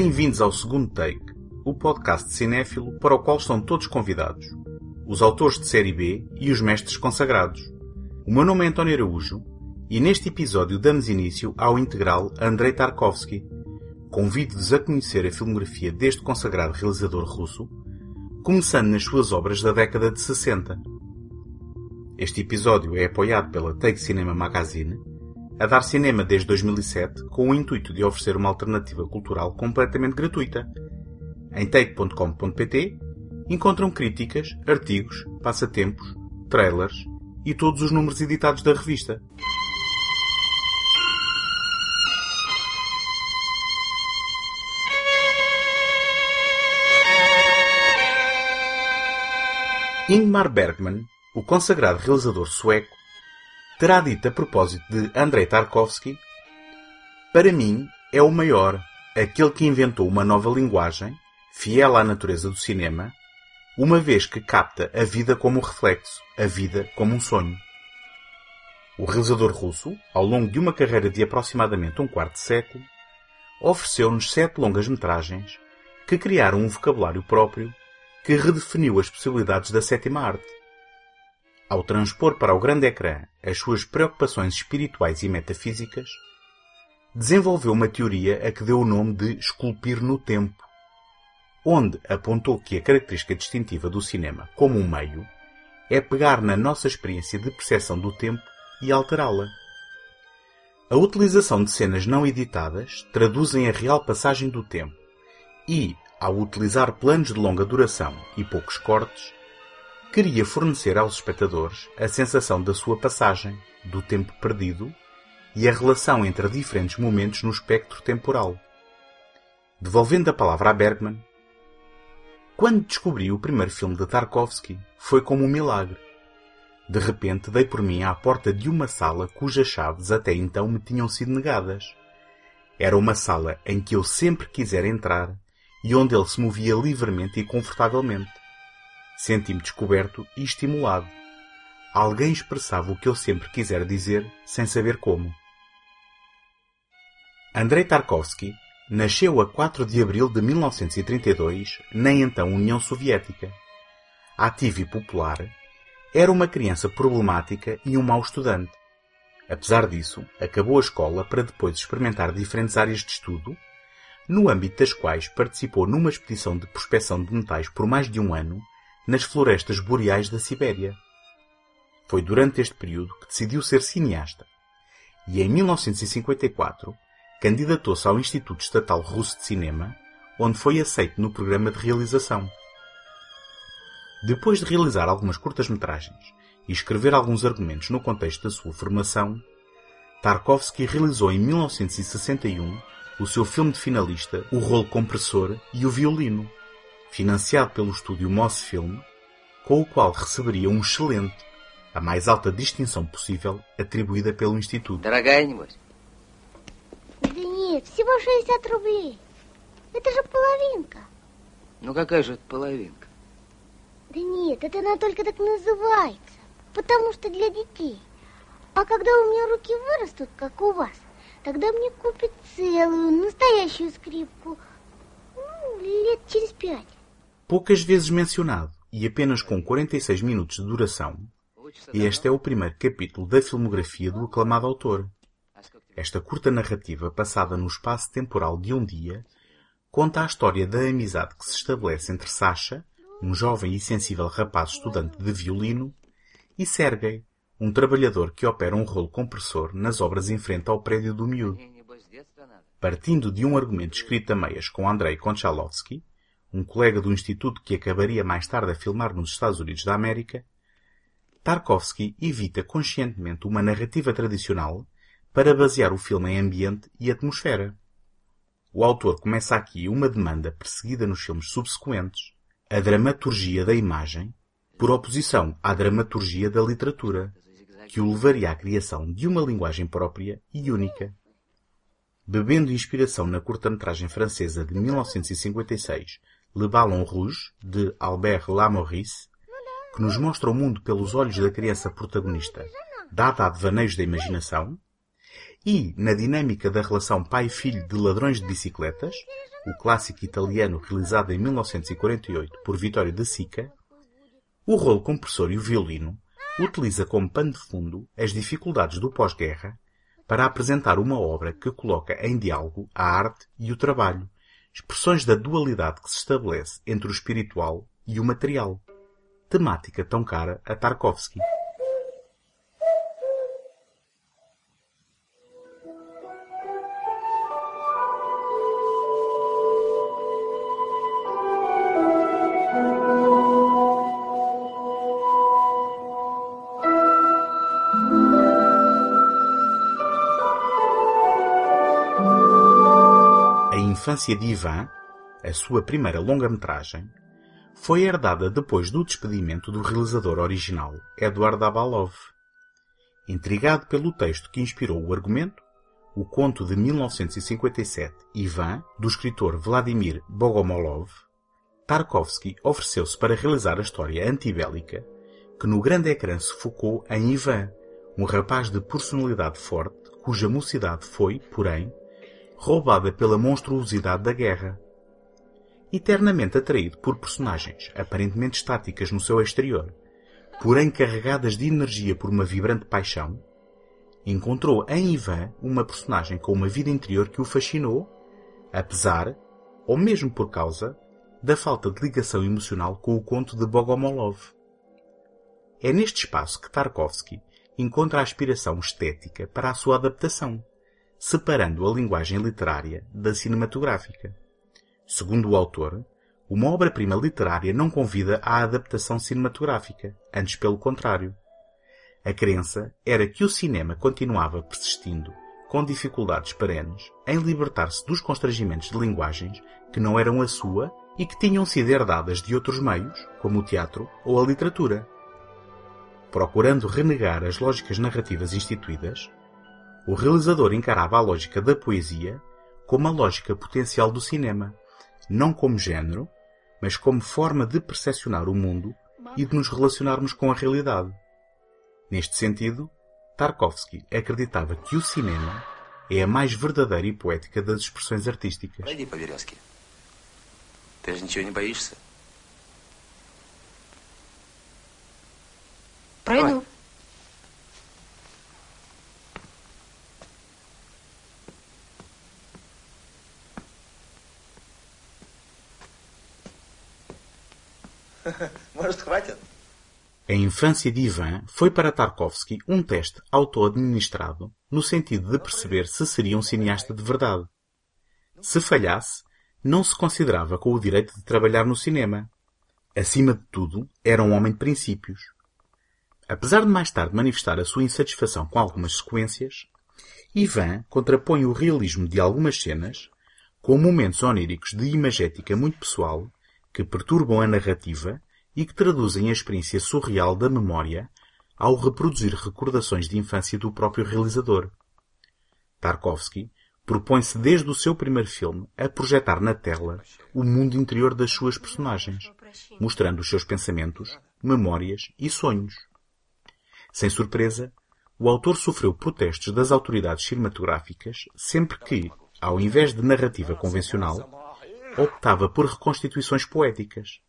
Bem-vindos ao segundo take, o podcast cinéfilo para o qual estão todos convidados. Os autores de série B e os mestres consagrados. O meu nome é António Araújo e neste episódio damos início ao integral Andrei Tarkovsky. Convido-vos a conhecer a filmografia deste consagrado realizador russo, começando nas suas obras da década de 60. Este episódio é apoiado pela Take Cinema Magazine, a dar cinema desde 2007 com o intuito de oferecer uma alternativa cultural completamente gratuita. Em take.com.pt encontram críticas, artigos, passatempos, trailers e todos os números editados da revista. Ingmar Bergman, o consagrado realizador sueco, terá dito a propósito de Andrei Tarkovsky: Para mim é o maior, aquele que inventou uma nova linguagem, fiel à natureza do cinema, uma vez que capta a vida como reflexo, a vida como um sonho. O realizador russo, ao longo de uma carreira de aproximadamente um quarto de século, ofereceu-nos sete longas-metragens que criaram um vocabulário próprio que redefiniu as possibilidades da sétima arte. Ao transpor para o grande ecrã as suas preocupações espirituais e metafísicas, desenvolveu uma teoria a que deu o nome de esculpir no tempo, onde apontou que a característica distintiva do cinema como um meio é pegar na nossa experiência de percepção do tempo e alterá-la. A utilização de cenas não editadas traduzem a real passagem do tempo e, ao utilizar planos de longa duração e poucos cortes, queria fornecer aos espectadores a sensação da sua passagem, do tempo perdido e a relação entre diferentes momentos no espectro temporal. Devolvendo a palavra a Bergman, quando descobri o primeiro filme de Tarkovsky, foi como um milagre. De repente dei por mim à porta de uma sala cujas chaves até então me tinham sido negadas. Era uma sala em que eu sempre quisera entrar e onde ele se movia livremente e confortavelmente. Senti-me descoberto e estimulado. Alguém expressava o que eu sempre quisera dizer, sem saber como. Andrei Tarkovsky nasceu a 4 de abril de 1932 na então União Soviética. Ativo e popular, era uma criança problemática e um mau estudante. Apesar disso, acabou a escola para depois experimentar diferentes áreas de estudo, no âmbito das quais participou numa expedição de prospecção de metais por mais de um ano nas florestas boreais da Sibéria. Foi durante este período que decidiu ser cineasta e em 1954 candidatou-se ao Instituto Estatal Russo de Cinema, onde foi aceito no programa de realização. Depois de realizar algumas curtas-metragens e escrever alguns argumentos no contexto da sua formação, Tarkovsky realizou em 1961 o seu filme de finalista O Rolo Compressor e o Violino, financiado pelo estúdio Mosfilm, com o qual receberia um excelente, a mais alta distinção possível atribuída pelo Instituto. Дорогая, небось? Да нет, всего 60 рублей. Это же половинка. Ну какая же это половинка? Да нет, это она только так называется. Потому что для детей. А когда у меня руки вырастут, как у вас, тогда мне купят целую, настоящую скрипку. Ну, лет через пять. Poucas vezes mencionado e apenas com 46 minutos de duração, este é o primeiro capítulo da filmografia do aclamado autor. Esta curta narrativa, passada no espaço temporal de um dia, conta a história da amizade que se estabelece entre Sasha, um jovem e sensível rapaz estudante de violino, e Sergei, um trabalhador que opera um rolo compressor nas obras em frente ao prédio do miúdo. Partindo de um argumento escrito a meias com Andrei Konchalovsky, um colega do instituto que acabaria mais tarde a filmar nos Estados Unidos da América, Tarkovsky evita conscientemente uma narrativa tradicional para basear o filme em ambiente e atmosfera. O autor começa aqui uma demanda perseguida nos filmes subsequentes, a dramaturgia da imagem, por oposição à dramaturgia da literatura, que o levaria à criação de uma linguagem própria e única. Bebendo inspiração na curta-metragem francesa de 1956 Le Ballon Rouge, de Albert Lamorisse, que nos mostra o mundo pelos olhos da criança protagonista, dada a devaneios da imaginação, e na dinâmica da relação pai-filho de ladrões de bicicletas, o clássico italiano realizado em 1948 por Vittorio De Sica, o rolo compressor e o violino utiliza como pano de fundo as dificuldades do pós-guerra para apresentar uma obra que coloca em diálogo a arte e o trabalho, expressões da dualidade que se estabelece entre o espiritual e o material, temática tão cara a Tarkovsky. Infância de Ivan, a sua primeira longa-metragem, foi herdada depois do despedimento do realizador original, Eduard Abalov. Intrigado pelo texto que inspirou o argumento, o conto de 1957 Ivan, do escritor Vladimir Bogomolov, Tarkovsky ofereceu-se para realizar a história antibélica que no grande ecrã se focou em Ivan, um rapaz de personalidade forte cuja mocidade foi, porém, roubada pela monstruosidade da guerra. Eternamente atraído por personagens aparentemente estáticas no seu exterior, porém carregadas de energia por uma vibrante paixão, encontrou em Ivan uma personagem com uma vida interior que o fascinou, apesar, ou mesmo por causa, da falta de ligação emocional com o conto de Bogomolov. É neste espaço que Tarkovsky encontra a aspiração estética para a sua adaptação separando a linguagem literária da cinematográfica. Segundo o autor, uma obra-prima literária não convida à adaptação cinematográfica, antes pelo contrário. A crença era que o cinema continuava persistindo, com dificuldades perenes, em libertar-se dos constrangimentos de linguagens que não eram a sua e que tinham sido herdadas de outros meios, como o teatro ou a literatura. Procurando renegar as lógicas narrativas instituídas, o realizador encarava a lógica da poesia como a lógica potencial do cinema, não como género, mas como forma de percepcionar o mundo e de nos relacionarmos com a realidade. Neste sentido, Tarkovsky acreditava que o cinema é a mais verdadeira e poética das expressões artísticas. Пройди по веревке. Ты же ничего не боишься? Пройду. infância de Ivan foi para Tarkovsky um teste auto-administrado no sentido de perceber se seria um cineasta de verdade. Se falhasse, não se considerava com o direito de trabalhar no cinema. Acima de tudo, era um homem de princípios. Apesar de mais tarde manifestar a sua insatisfação com algumas sequências, Ivan contrapõe o realismo de algumas cenas com momentos oníricos de imagética muito pessoal que perturbam a narrativa e que traduzem a experiência surreal da memória ao reproduzir recordações de infância do próprio realizador. Tarkovsky propõe-se desde o seu primeiro filme a projetar na tela o mundo interior das suas personagens, mostrando os seus pensamentos, memórias e sonhos. Sem surpresa, o autor sofreu protestos das autoridades cinematográficas sempre que, ao invés de narrativa convencional, optava por reconstituições poéticas.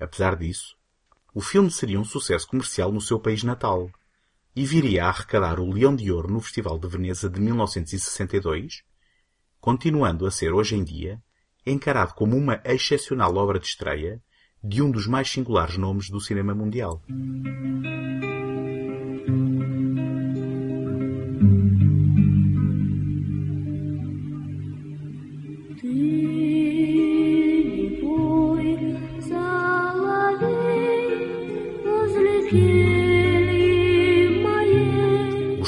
Apesar disso, o filme seria um sucesso comercial no seu país natal e viria a arrecadar o Leão de Ouro no Festival de Veneza de 1962, continuando a ser hoje em dia encarado como uma excepcional obra de estreia de um dos mais singulares nomes do cinema mundial.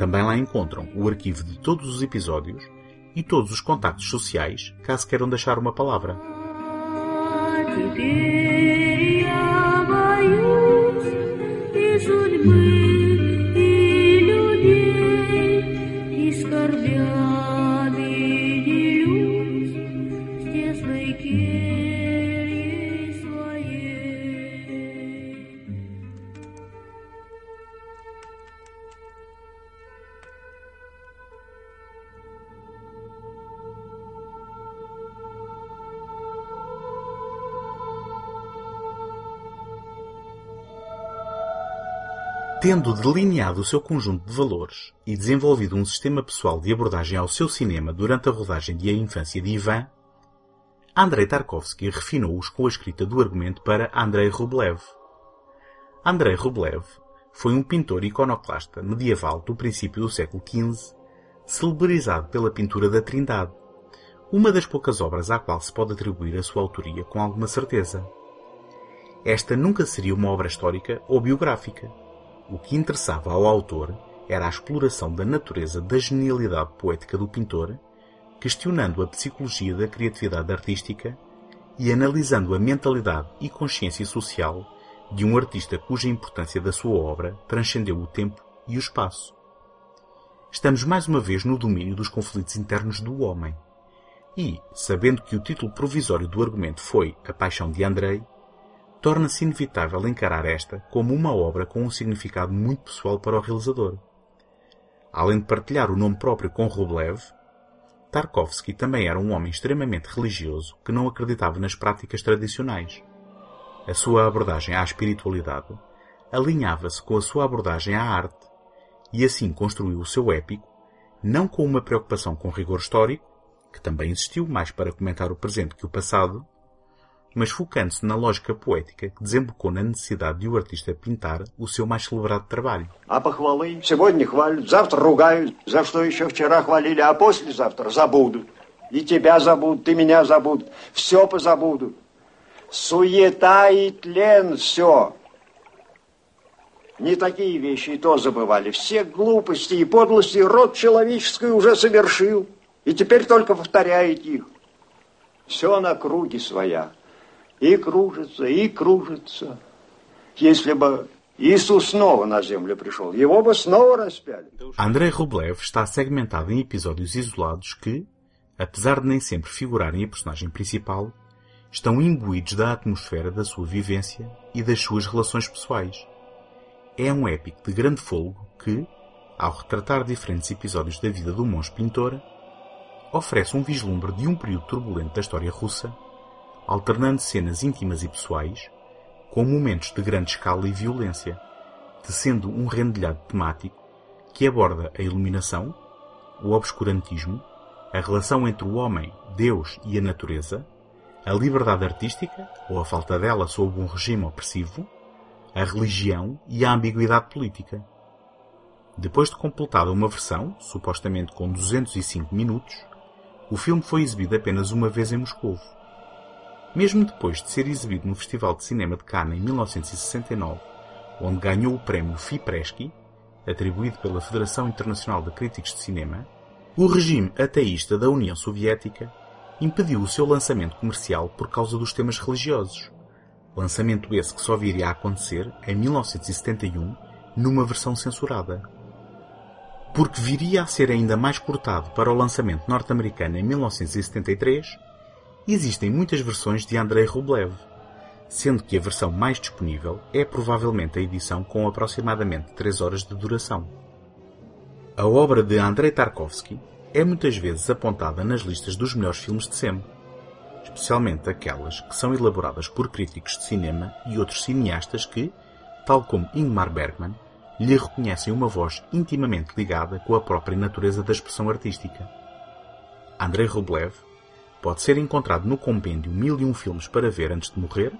Também lá encontram o arquivo de todos os episódios e todos os contactos sociais, caso queiram deixar uma palavra. Tendo delineado o seu conjunto de valores e desenvolvido um sistema pessoal de abordagem ao seu cinema durante a rodagem de A Infância de Ivan, Andrei Tarkovsky refinou-os com a escrita do argumento para Andrei Rublev. Andrei Rublev foi um pintor iconoclasta medieval do princípio do século XV, celebrizado pela pintura da Trindade, uma das poucas obras à qual se pode atribuir a sua autoria com alguma certeza. Esta nunca seria uma obra histórica ou biográfica. O que interessava ao autor era a exploração da natureza da genialidade poética do pintor, questionando a psicologia da criatividade artística e analisando a mentalidade e consciência social de um artista cuja importância da sua obra transcendeu o tempo e o espaço. Estamos mais uma vez no domínio dos conflitos internos do homem. E, sabendo que o título provisório do argumento foi A Paixão de Andrei, torna-se inevitável encarar esta como uma obra com um significado muito pessoal para o realizador. Além de partilhar o nome próprio com Rublev, Tarkovsky também era um homem extremamente religioso que não acreditava nas práticas tradicionais. A sua abordagem à espiritualidade alinhava-se com a sua abordagem à arte, e assim construiu o seu épico, não com uma preocupação com rigor histórico, que também existiu mais para comentar o presente que o passado, mas focando-se na lógica poética que desembocou na necessidade de o artista pintar o seu mais celebrado trabalho. А похвалы сегодня хвалят, завтра ругают, за что еще вчера хвалили, а послезавтра забудут. И тебя забудут, и меня забудут, все позабудут. Суета и тлен все. Не такие вещи и то забывали. Все глупости и подлости род человеческий уже совершил. И теперь только повторяет их. Все на круге своя. И кружится, и кружится. Если бы Иисус снова на землю пришел, его бы снова распяли. Andrei Rublev está segmentado em episódios isolados que, apesar de nem sempre figurarem a personagem principal, estão imbuídos da atmosfera da sua vivência e das suas relações pessoais. É um épico de grande folgo que, ao retratar diferentes episódios da vida do monge pintor, oferece um vislumbre de um período turbulento da história russa, alternando cenas íntimas e pessoais com momentos de grande escala e violência, tecendo um rendilhado temático que aborda a iluminação, o obscurantismo, a relação entre o homem, Deus e a natureza, a liberdade artística, ou a falta dela sob um regime opressivo, a religião e a ambiguidade política. Depois de completada uma versão, supostamente com 205 minutos, o filme foi exibido apenas uma vez em Moscou. Mesmo depois de ser exibido no Festival de Cinema de Cannes em 1969, onde ganhou o prémio Fipresky, atribuído pela Federação Internacional de Críticos de Cinema, o regime ateísta da União Soviética impediu o seu lançamento comercial por causa dos temas religiosos. Lançamento esse que só viria a acontecer em 1971 numa versão censurada. Porque viria a ser ainda mais cortado para o lançamento norte-americano em 1973, existem muitas versões de Andrei Rublev, sendo que a versão mais disponível é provavelmente a edição com aproximadamente 3 horas de duração. A obra de Andrei Tarkovsky é muitas vezes apontada nas listas dos melhores filmes de sempre, especialmente aquelas que são elaboradas por críticos de cinema e outros cineastas que, tal como Ingmar Bergman, lhe reconhecem uma voz intimamente ligada com a própria natureza da expressão artística. Andrei Rublev pode ser encontrado no compêndio 1001 filmes para ver antes de morrer,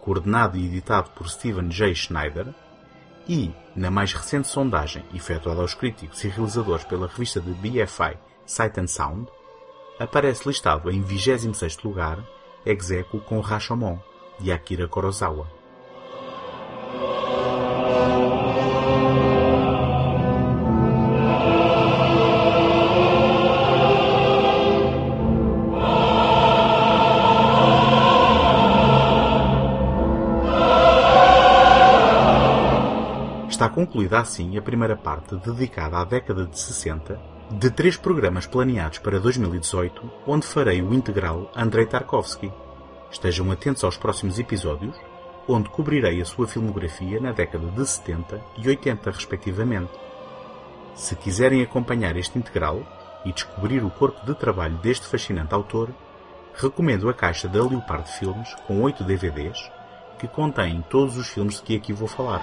coordenado e editado por Steven J. Schneider, e, na mais recente sondagem efetuada aos críticos e realizadores pela revista de BFI Sight and Sound, aparece listado em 26º lugar, ex aequo com Rashomon, de Akira Kurosawa. Concluída assim a primeira parte dedicada à década de 60 de três programas planeados para 2018, onde farei o integral Andrei Tarkovsky. Estejam atentos aos próximos episódios, onde cobrirei a sua filmografia na década de 70 e 80, respectivamente. Se quiserem acompanhar este integral e descobrir o corpo de trabalho deste fascinante autor, recomendo a caixa da Leopard Filmes com 8 DVDs, que contém todos os filmes de que aqui vou falar.